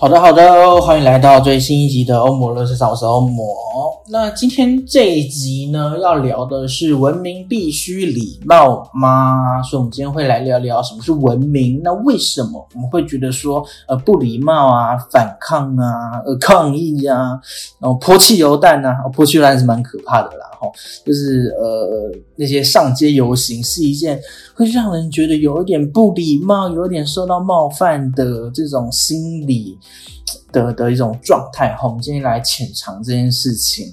好的，好的，欢迎来到最新一集的欧姆乐视场，我是欧姆。那今天这一集呢，要聊的是文明必须礼貌吗？所以，我们今天会来聊聊什么是文明。那为什么我们会觉得说，呃，不礼貌啊，反抗啊，呃，抗议啊，然后泼汽油弹啊，泼汽油弹是蛮可怕的啦，哈，就是呃，那些上街游行是一件会让人觉得有一点不礼貌，有一点受到冒犯的这种心理。的的一种状态哈，我们今天来浅尝这件事情。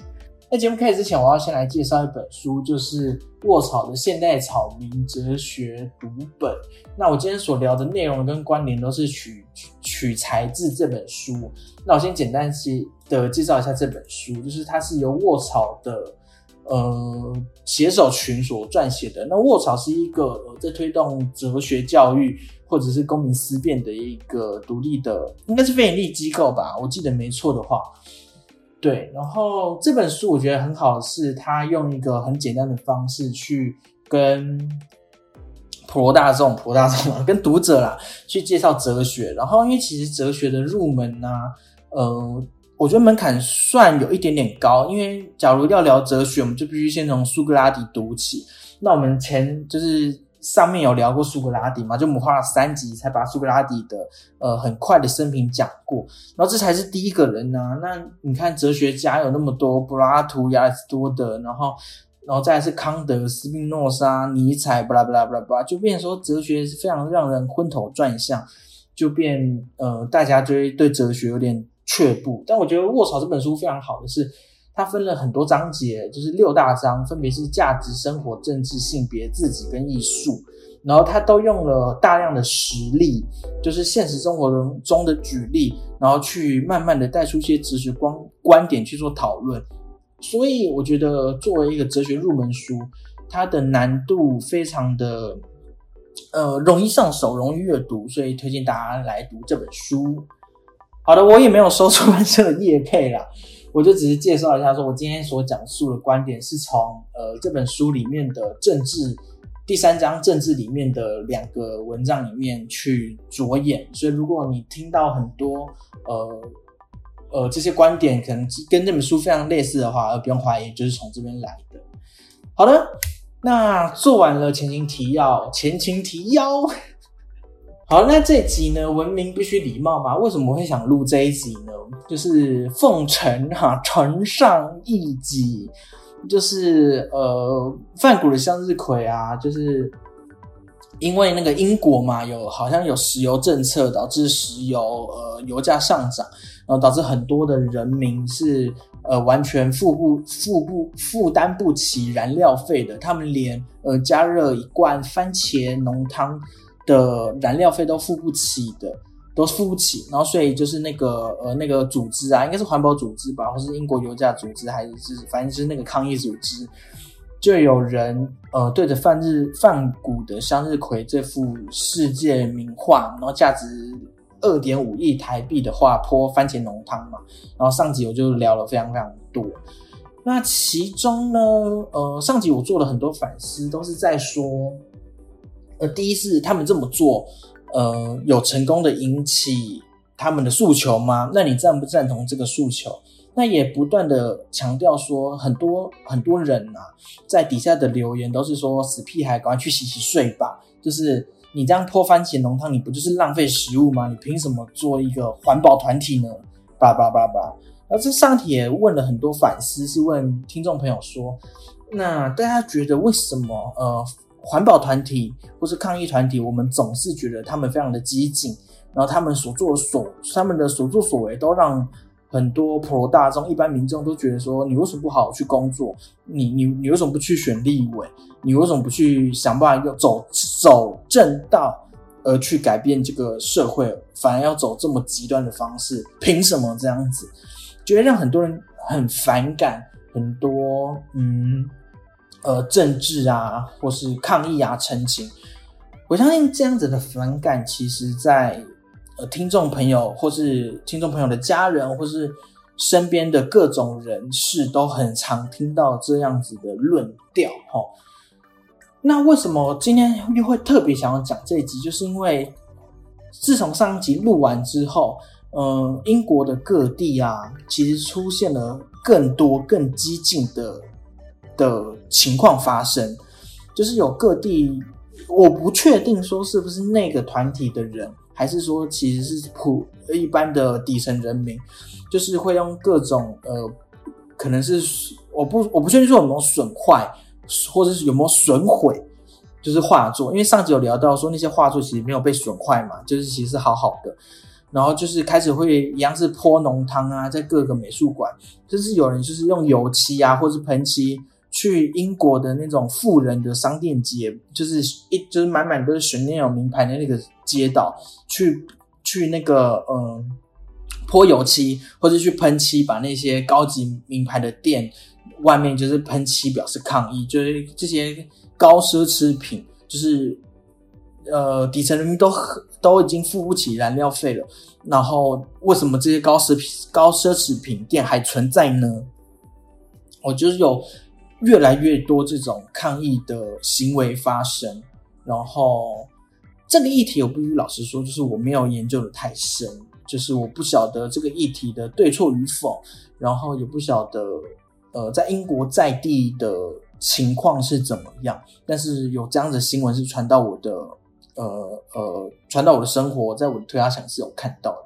在节目开始之前，我要先来介绍一本书，就是卧草的现代草民哲学读本。那我今天所聊的内容跟关联都是取取材自这本书。那我先简单介的介绍一下这本书，就是它是由卧草的呃写手群所撰写的。那卧草是一个呃在推动哲学教育。或者是公民思辨的一个独立的，应该是非营利机构吧，我记得没错的话，对。然后这本书我觉得很好，是他用一个很简单的方式去跟普罗大众、普罗大众 跟读者啦去介绍哲学。然后因为其实哲学的入门呢，呃，我觉得门槛算有一点点高，因为假如要聊哲学，我们就必须先从苏格拉底读起。那我们前就是。上面有聊过苏格拉底嘛？就我们花了三集才把苏格拉底的呃很快的生平讲过，然后这才是第一个人呢。那你看哲学家有那么多，柏拉图、亚里士多德，然后然后再是康德、斯宾诺莎、尼采，巴拉巴拉巴拉巴拉，就变说哲学是非常让人昏头转向，就变呃大家对对哲学有点却步。但我觉得《卧槽》这本书非常好的是。它分了很多章节，就是六大章，分别是价值、生活、政治、性别、自己跟艺术。然后它都用了大量的实例，就是现实生活中中的举例，然后去慢慢的带出一些哲学观观点去做讨论。所以我觉得作为一个哲学入门书，它的难度非常的呃容易上手，容易阅读，所以推荐大家来读这本书。好的，我也没有收出版社的叶配啦。我就只是介绍一下，说我今天所讲述的观点是从呃这本书里面的政治第三章政治里面的两个文章里面去着眼，所以如果你听到很多呃呃这些观点可能跟这本书非常类似的话，而不用怀疑，就是从这边来的。好的，那做完了前情提要，前情提要。好，那这集呢？文明必须礼貌嘛？为什么会想录这一集呢？就是奉承哈，承上一己，就是呃，范谷的向日葵啊，就是因为那个英国嘛，有好像有石油政策，导致石油呃油价上涨，然后导致很多的人民是呃完全付不付不负担不起燃料费的，他们连呃加热一罐番茄浓汤。的燃料费都付不起的，都付不起，然后所以就是那个呃那个组织啊，应该是环保组织吧，或是英国油价组织，还是反正就是那个抗议组织，就有人呃对着泛日泛古的向日葵这幅世界名画，然后价值二点五亿台币的画泼番茄浓汤嘛，然后上集我就聊了非常非常多，那其中呢呃上集我做了很多反思，都是在说。呃，第一是他们这么做，呃，有成功的引起他们的诉求吗？那你赞不赞同这个诉求？那也不断的强调说，很多很多人呐，在底下的留言都是说死屁孩，赶快去洗洗睡吧。就是你这样泼番茄浓汤，你不就是浪费食物吗？你凭什么做一个环保团体呢？巴拉巴拉巴拉巴拉。而这上题也问了很多反思，是问听众朋友说，那大家觉得为什么呃？环保团体或是抗议团体，我们总是觉得他们非常的激进，然后他们所做所他们的所作所为都让很多普罗大众、一般民众都觉得说，你为什么不好好去工作？你你你为什么不去选立委？你为什么不去想办法走走正道，而去改变这个社会？反而要走这么极端的方式？凭什么这样子？觉得让很多人很反感很多嗯呃政治啊或是抗议啊澄清。我相信这样子的反感，其实在呃听众朋友或是听众朋友的家人或是身边的各种人士都很常听到这样子的论调哈。那为什么今天又会特别想要讲这一集？就是因为自从上一集录完之后。嗯，英国的各地啊，其实出现了更多更激进的的情况发生，就是有各地，我不确定说是不是那个团体的人，还是说其实是普一般的底层人民，就是会用各种呃，可能是我不我不确定说有没有损坏，或者是有没有损毁，就是画作，因为上集有聊到说那些画作其实没有被损坏嘛，就是其实好好的。然后就是开始会一样是泼浓汤啊，在各个美术馆，就是有人就是用油漆啊，或是喷漆去英国的那种富人的商店街，就是一就是满满都是选那种名牌的那个街道，去去那个嗯泼油漆，或者去喷漆，把那些高级名牌的店外面就是喷漆表示抗议，就是这些高奢侈品，就是呃底层人民都。都已经付不起燃料费了，然后为什么这些高奢高奢侈品店还存在呢？我就是有越来越多这种抗议的行为发生，然后这个议题我必须老实说，就是我没有研究的太深，就是我不晓得这个议题的对错与否，然后也不晓得呃在英国在地的情况是怎么样，但是有这样的新闻是传到我的。呃呃，传到我的生活，在我的推拉墙是有看到的。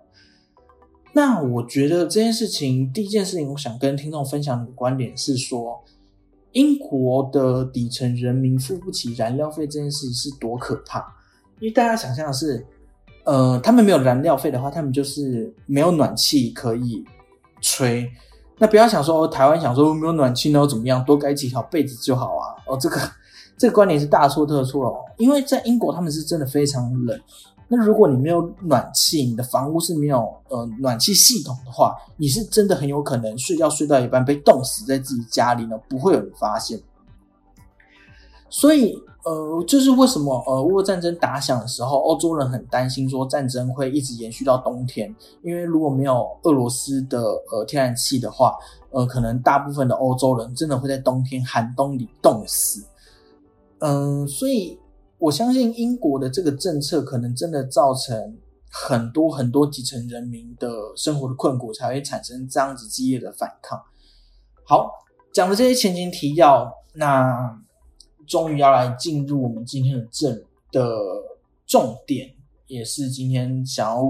那我觉得这件事情，第一件事情，我想跟听众分享的观点是说，英国的底层人民付不起燃料费这件事情是多可怕。因为大家想象的是，呃，他们没有燃料费的话，他们就是没有暖气可以吹。那不要想说台湾想说没有暖气，那又怎么样？多盖几条被子就好啊。哦，这个。这个观点是大错特错哦，因为在英国他们是真的非常冷。那如果你没有暖气，你的房屋是没有呃暖气系统的话，你是真的很有可能睡觉睡到一半被冻死在自己家里呢，不会有人发现。所以呃，就是为什么呃，俄乌战争打响的时候，欧洲人很担心说战争会一直延续到冬天，因为如果没有俄罗斯的呃天然气的话，呃，可能大部分的欧洲人真的会在冬天寒冬里冻死。嗯，所以我相信英国的这个政策可能真的造成很多很多底层人民的生活的困苦，才会产生这样子激烈的反抗。好，讲的这些前情提要，那终于要来进入我们今天的正的重点，也是今天想要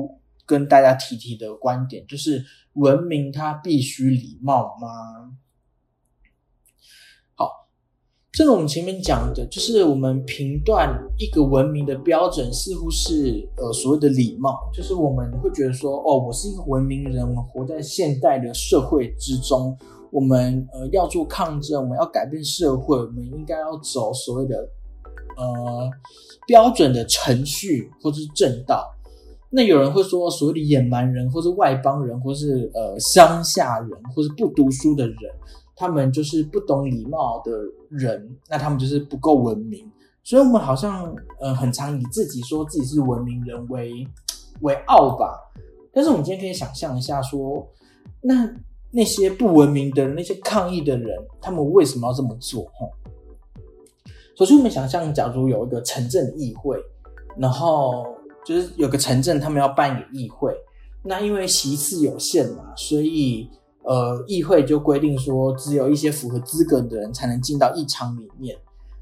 跟大家提提的观点，就是文明它必须礼貌吗？正如我们前面讲的，就是我们评断一个文明的标准，似乎是呃所谓的礼貌，就是我们会觉得说，哦，我是一个文明人，我们活在现代的社会之中，我们呃要做抗争，我们要改变社会，我们应该要走所谓的呃标准的程序或是正道。那有人会说，所谓的野蛮人，或是外邦人，或是呃乡下人，或是不读书的人。他们就是不懂礼貌的人，那他们就是不够文明，所以我们好像呃很常以自己说自己是文明人为为傲吧。但是我们今天可以想象一下，说那那些不文明的那些抗议的人，他们为什么要这么做？哈，首先我们想象，假如有一个城镇议会，然后就是有个城镇他们要办一个议会，那因为席次有限嘛，所以。呃，议会就规定说，只有一些符合资格的人才能进到议场里面。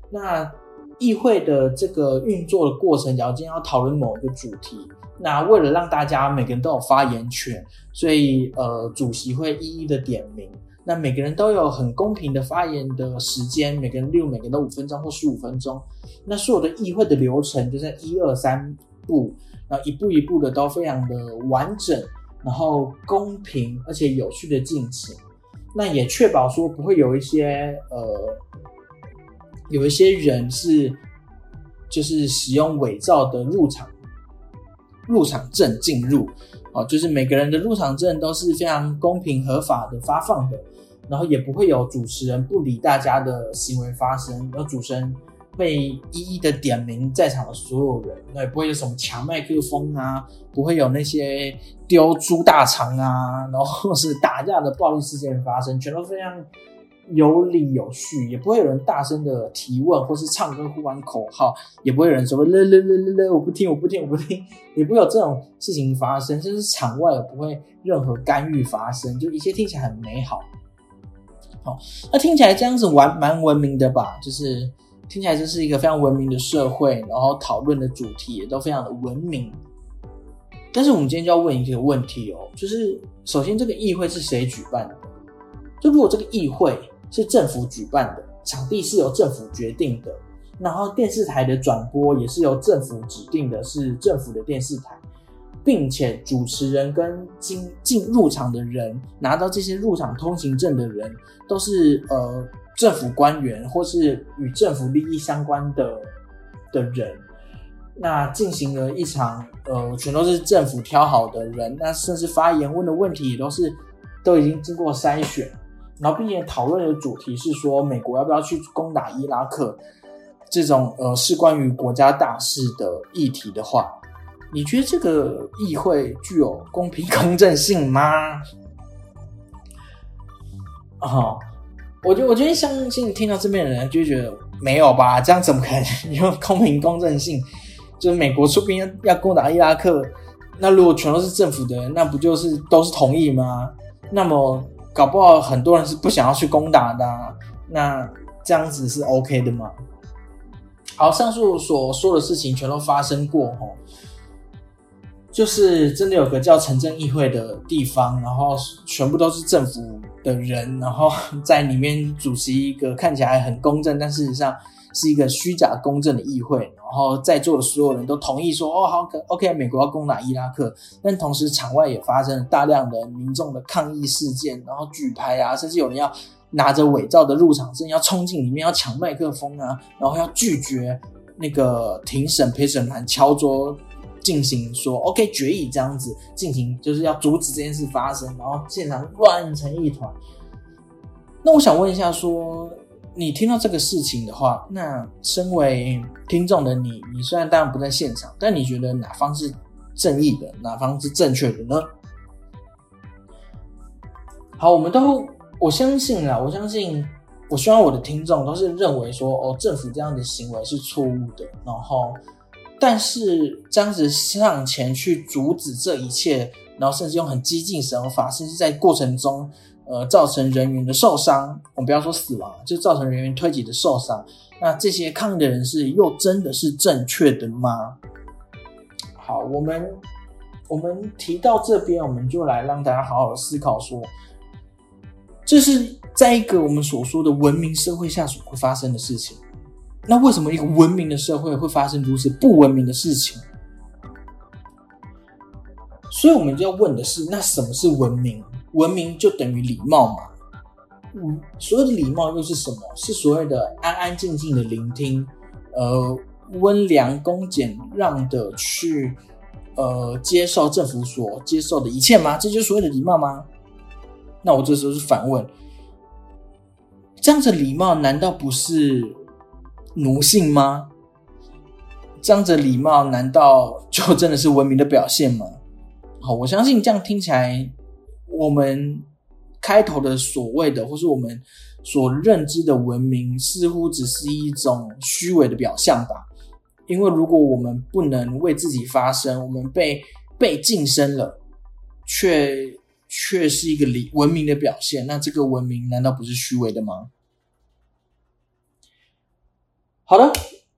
那议会的这个运作的过程，假如今天要讨论某一个主题，那为了让大家每个人都有发言权，所以呃，主席会一一的点名，那每个人都有很公平的发言的时间，每个人例如每个人都五分钟或十五分钟。那所有的议会的流程就是一二三步，然后一步一步的都非常的完整。然后公平而且有序的进行，那也确保说不会有一些呃，有一些人是就是使用伪造的入场入场证进入。哦，就是每个人的入场证都是非常公平合法的发放的，然后也不会有主持人不理大家的行为发生，然后主持人被一一的点名在场的所有人，那也不会有什么抢麦克风啊，不会有那些丢猪大肠啊，然后是打架的暴力事件发生，全都非常。有理有序，也不会有人大声的提问，或是唱歌呼喊口号，也不会有人说了了了了了，我不听，我不听，我不听，也不会有这种事情发生，就是场外也不会任何干预发生，就一切听起来很美好。好，那听起来这样子玩蛮文明的吧？就是听起来这是一个非常文明的社会，然后讨论的主题也都非常的文明。但是我们今天就要问一个问题哦，就是首先这个议会是谁举办的？就如果这个议会。是政府举办的，场地是由政府决定的，然后电视台的转播也是由政府指定的，是政府的电视台，并且主持人跟进进入场的人拿到这些入场通行证的人，都是呃政府官员或是与政府利益相关的的人，那进行了一场呃全都是政府挑好的人，那甚至发言问的问题也都是都已经经过筛选。然后，并且讨论的主题是说，美国要不要去攻打伊拉克？这种呃，是关于国家大事的议题的话，你觉得这个议会具有公平公正性吗？啊，我就我觉得相信听到这边的人就觉得没有吧？这样怎么可能有公平公正性？就是美国出兵要攻打伊拉克，那如果全都是政府的人，那不就是都是同意吗？那么？搞不好很多人是不想要去攻打的，那这样子是 OK 的吗？好，上述所说的事情全都发生过吼，就是真的有个叫城镇议会的地方，然后全部都是政府的人，然后在里面主持一个看起来很公正，但事实上。是一个虚假公正的议会，然后在座的所有人都同意说：“哦，好可，OK，美国要攻打伊拉克。”但同时，场外也发生了大量的民众的抗议事件，然后举牌啊，甚至有人要拿着伪造的入场证要冲进里面要抢麦克风啊，然后要拒绝那个庭审陪审团敲桌进行说 “OK” 决议这样子进行，就是要阻止这件事发生，然后现场乱成一团。那我想问一下说。你听到这个事情的话，那身为听众的你，你虽然当然不在现场，但你觉得哪方是正义的，哪方是正确的呢？好，我们都我相信啦，我相信，我希望我的听众都是认为说，哦，政府这样的行为是错误的，然后，但是这样子上前去阻止这一切，然后甚至用很激进手法，甚至在过程中。呃，造成人员的受伤，我们不要说死亡，就造成人员推挤的受伤。那这些抗议的人士又真的是正确的吗？好，我们我们提到这边，我们就来让大家好好思考说，这是在一个我们所说的文明社会下所会发生的事情。那为什么一个文明的社会会发生如此不文明的事情？所以我们就要问的是，那什么是文明？文明就等于礼貌嘛？嗯，所谓的礼貌又是什么？是所谓的安安静静的聆听，呃，温良恭俭让的去，呃，接受政府所接受的一切吗？这就是所谓的礼貌吗？那我这时候是反问：这样子礼貌难道不是奴性吗？这样子礼貌难道就真的是文明的表现吗？好，我相信这样听起来。我们开头的所谓的，或是我们所认知的文明，似乎只是一种虚伪的表象吧。因为如果我们不能为自己发声，我们被被晋升了，却却是一个理文明的表现，那这个文明难道不是虚伪的吗？好的，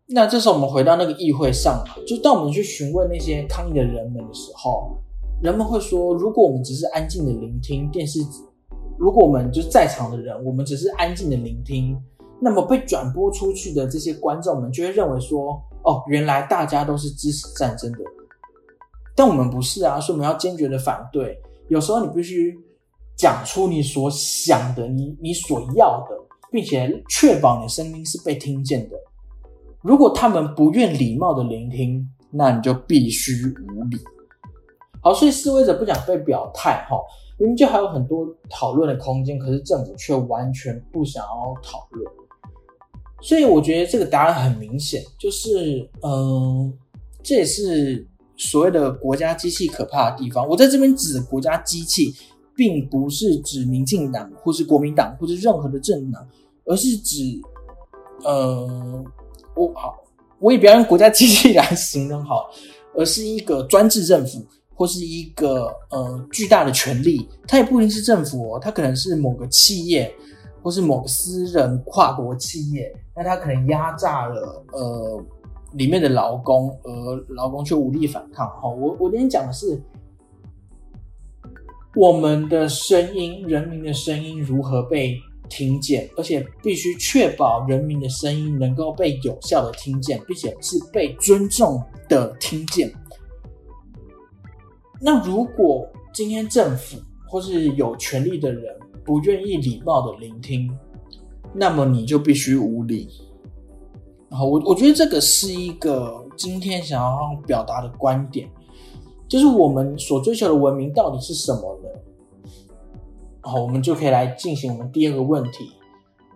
那这时候我们回到那个议会上，就当我们去询问那些抗议的人们的时候。人们会说，如果我们只是安静的聆听电视，如果我们就在场的人，我们只是安静的聆听，那么被转播出去的这些观众们就会认为说，哦，原来大家都是支持战争的。但我们不是啊，所以我们要坚决的反对。有时候你必须讲出你所想的，你你所要的，并且确保你的声音是被听见的。如果他们不愿礼貌的聆听，那你就必须无礼。好，所以示威者不想被表态，哈，明明就还有很多讨论的空间，可是政府却完全不想要讨论。所以我觉得这个答案很明显，就是嗯，这也是所谓的国家机器可怕的地方。我在这边指的国家机器，并不是指民进党或是国民党或是任何的政党，而是指呃，我好，我也不要用国家机器来形容好，而是一个专制政府或是一个呃巨大的权力，它也不一定是政府哦，它可能是某个企业。或是某个私人跨国企业，那他可能压榨了呃里面的劳工，而劳工却无力反抗。哈，我我今天讲的是我们的声音，人民的声音如何被听见，而且必须确保人民的声音能够被有效的听见，并且是被尊重的听见。那如果今天政府或是有权力的人，不愿意礼貌的聆听，那么你就必须无礼。然后我我觉得这个是一个今天想要表达的观点，就是我们所追求的文明到底是什么呢？好，我们就可以来进行我们第二个问题，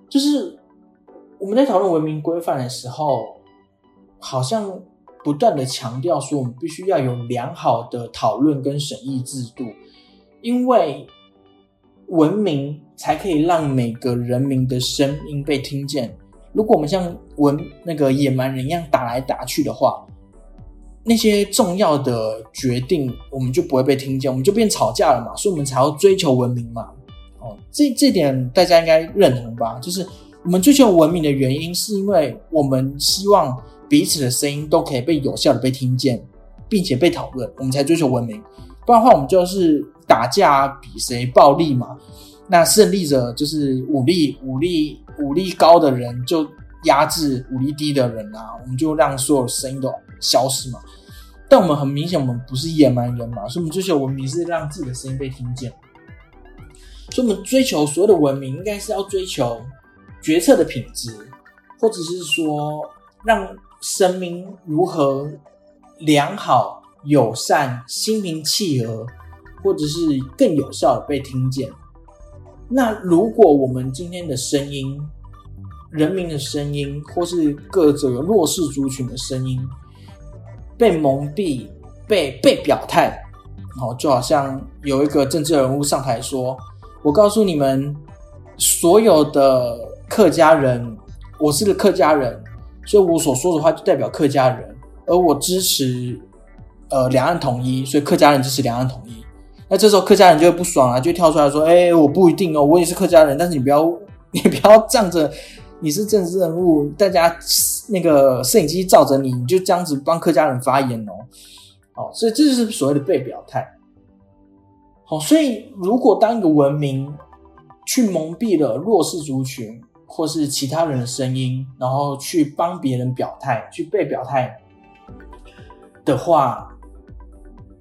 就是我们在讨论文明规范的时候，好像不断的强调说，我们必须要有良好的讨论跟审议制度，因为。文明才可以让每个人民的声音被听见。如果我们像文那个野蛮人一样打来打去的话，那些重要的决定我们就不会被听见，我们就变吵架了嘛。所以，我们才要追求文明嘛。哦，这这点大家应该认同吧？就是我们追求文明的原因，是因为我们希望彼此的声音都可以被有效的被听见，并且被讨论，我们才追求文明。不然的话，我们就是打架比谁暴力嘛。那胜利者就是武力武力武力高的人，就压制武力低的人啊。我们就让所有声音都消失嘛。但我们很明显，我们不是野蛮人嘛，所以我们追求文明是让自己的声音被听见。所以，我们追求所有的文明，应该是要追求决策的品质，或者是说让声明如何良好。友善、心平气和，或者是更有效的被听见。那如果我们今天的声音、人民的声音，或是各种弱势族群的声音被蒙蔽、被被表态，哦，就好像有一个政治人物上台说：“我告诉你们，所有的客家人，我是个客家人，所以我所说的话就代表客家人，而我支持。”呃，两岸统一，所以客家人支持两岸统一。那这时候客家人就会不爽啊，就跳出来说：“哎，我不一定哦，我也是客家人，但是你不要，你不要仗着你是政治人物，大家那个摄影机照着你，你就这样子帮客家人发言哦。”好，所以这就是所谓的被表态。好，所以如果当一个文明去蒙蔽了弱势族群或是其他人的声音，然后去帮别人表态，去被表态的话，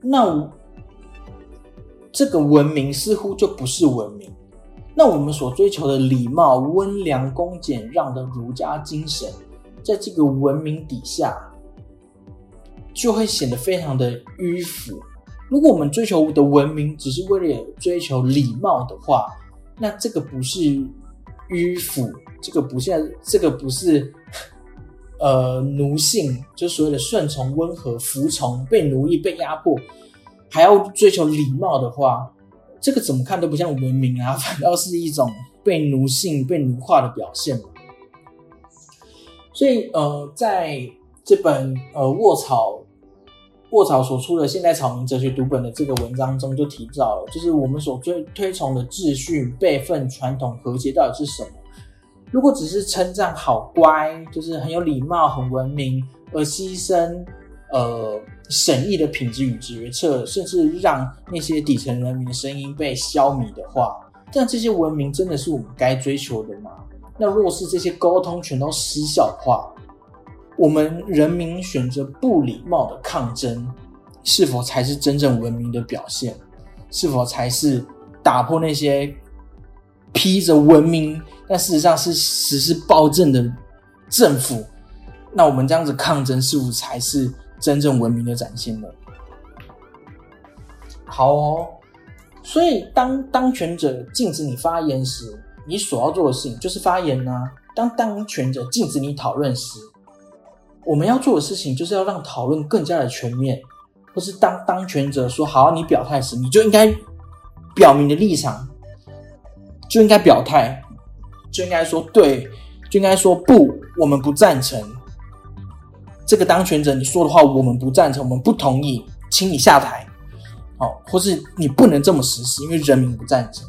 那这个文明似乎就不是文明。那我们所追求的礼貌、温良恭俭让的儒家精神，在这个文明底下，就会显得非常的迂腐。如果我们追求的文明只是为了追求礼貌的话，那这个不是迂腐，这个不像，这个不是。呃，奴性就所谓的顺从、温和、服从、被奴役、被压迫，还要追求礼貌的话，这个怎么看都不像文明啊，反倒是一种被奴性、被奴化的表现。所以，呃，在这本呃卧草卧草所出的《现代草民哲学读本》的这个文章中，就提到了，就是我们所追推崇的秩序、辈分、传统、和谐到底是什么？如果只是称赞好乖，就是很有礼貌、很文明，而牺牲呃审议的品质与决策，甚至让那些底层人民的声音被消弭的话，这样这些文明真的是我们该追求的吗？那若是这些沟通全都失效的话，我们人民选择不礼貌的抗争，是否才是真正文明的表现？是否才是打破那些？披着文明，但事实上是实施暴政的政府，那我们这样子抗争，是否才是真正文明的展现呢？好哦。所以当当权者禁止你发言时，你所要做的事情就是发言呐。当当权者禁止你讨论时，我们要做的事情就是要让讨论更加的全面。或是当当权者说好你表态时，你就应该表明的立场，就应该表态，就应该说对，就应该说不，我们不赞成。这个当权者你说的话，我们不赞成，我们不同意，请你下台。好，或是你不能这么实施，因为人民不赞成。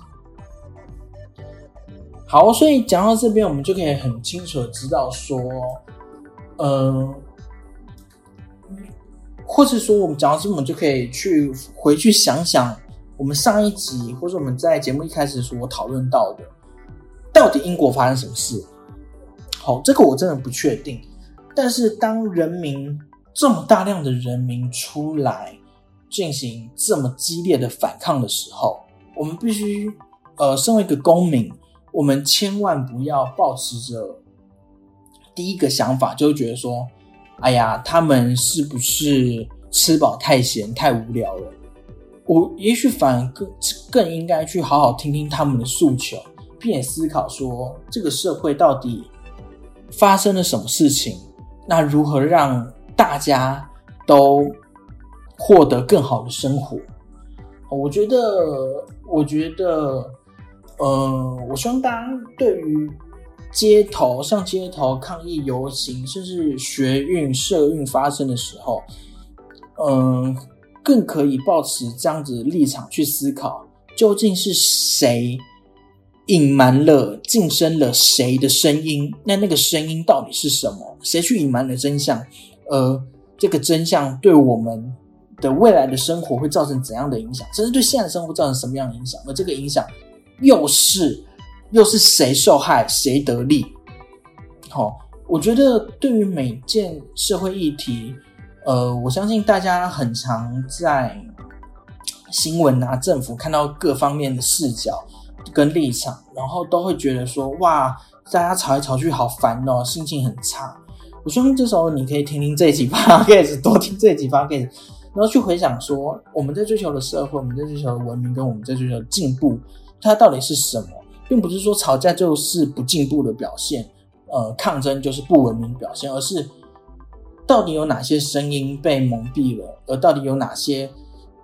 好，所以讲到这边，我们就可以很清楚的知道说，呃，或是说我们讲到这，我们就可以去回去想想，我们上一集或者我们在节目一开始所讨论到的，到底英国发生什么事？好，这个我真的不确定。但是当人民这么大量的人民出来进行这么激烈的反抗的时候，我们必须，呃，身为一个公民。我们千万不要保持着第一个想法，就觉得说：“哎呀，他们是不是吃饱太闲、太无聊了？”我也许反而更更应该去好好听听他们的诉求，并且思考说：这个社会到底发生了什么事情？那如何让大家都获得更好的生活？我觉得，我觉得。呃，我希望大家对于街头上街头抗议游行，甚至学运、社运发生的时候，嗯，更可以保持这样子的立场去思考，究竟是谁隐瞒了、晋升了谁的声音？那那个声音到底是什么？谁去隐瞒了真相？呃，这个真相对我们的未来的生活会造成怎样的影响？甚至对现在的生活造成什么样的影响？而这个影响。又是又是谁受害谁得利？好，我觉得对于每件社会议题，呃，我相信大家很常在新闻啊、政府看到各方面的视角跟立场，然后都会觉得说：哇，大家吵来吵去好烦哦，心情很差。我希望这时候你可以听听这几 podcast，多听这几 podcast，然后去回想说，我们在追求的社会，我们在追求的文明，跟我们在追求的进步。它到底是什么，并不是说吵架就是不进步的表现，呃，抗争就是不文明表现，而是到底有哪些声音被蒙蔽了，而到底有哪些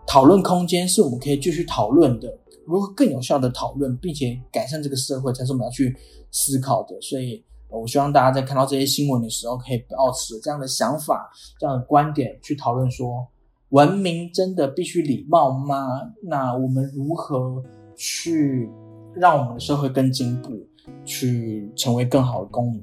讨论空间是我们可以继续讨论的，如何更有效的讨论，并且改善这个社会，才是我们要去思考的。所以，我希望大家在看到这些新闻的时候，可以保持这样的想法、这样的观点去讨论：说文明真的必须礼貌吗？那我们如何？去让我们的社会更进步，去成为更好的公民。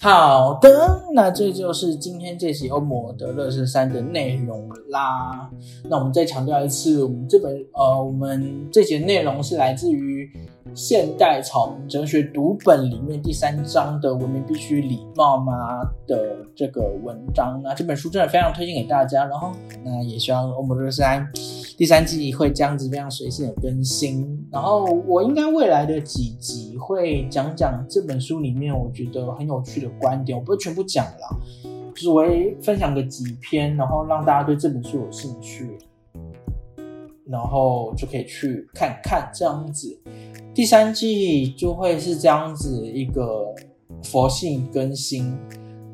好的，那这就是今天这期欧摩的乐视三的内容啦。那我们再强调一次，我们这本呃，我们这节内容是来自于。现代草民哲学读本里面第三章的“文明必须礼貌吗”的这个文章，那这本书真的非常推荐给大家。然后，那也希望欧姆热三第三季会这样子非常随性的更新。然后，我应该未来的几集会讲讲这本书里面我觉得很有趣的观点，我不会全部讲了，只是我会分享个几篇，然后让大家对这本书有兴趣，然后就可以去看看这样子。第三季就会是这样子一个佛系更新、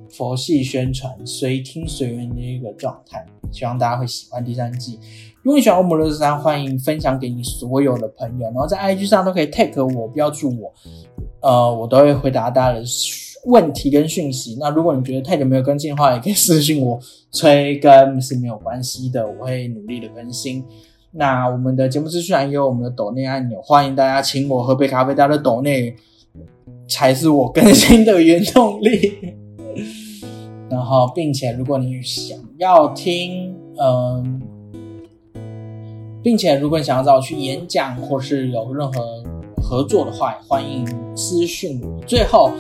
佛系宣传、随听随缘的一个状态，希望大家会喜欢第三季。如果你喜欢欧姆六十三，欢迎分享给你所有的朋友，然后在 IG 上都可以 take 我，标注我，呃，我都会回答大家的问题跟讯息。那如果你觉得太久没有更新的话，也可以私信我催更是没有关系的，我会努力的更新。那我们的节目资讯栏也有我们的抖内按钮，欢迎大家请我喝杯咖啡，大家的抖内才是我更新的原动力。然后，并且如果你想要听，嗯，并且如果你想要找我去演讲或是有任何合作的话，欢迎私讯我。最后。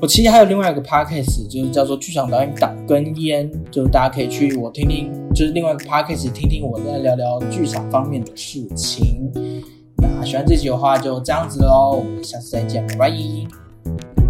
我其实还有另外一个 podcast，就是叫做剧场导演打根烟，就是大家可以去我听听，就是另外一个 podcast 听听我在聊聊剧场方面的事情。那喜欢这集的话就这样子喽，我们下次再见，拜拜。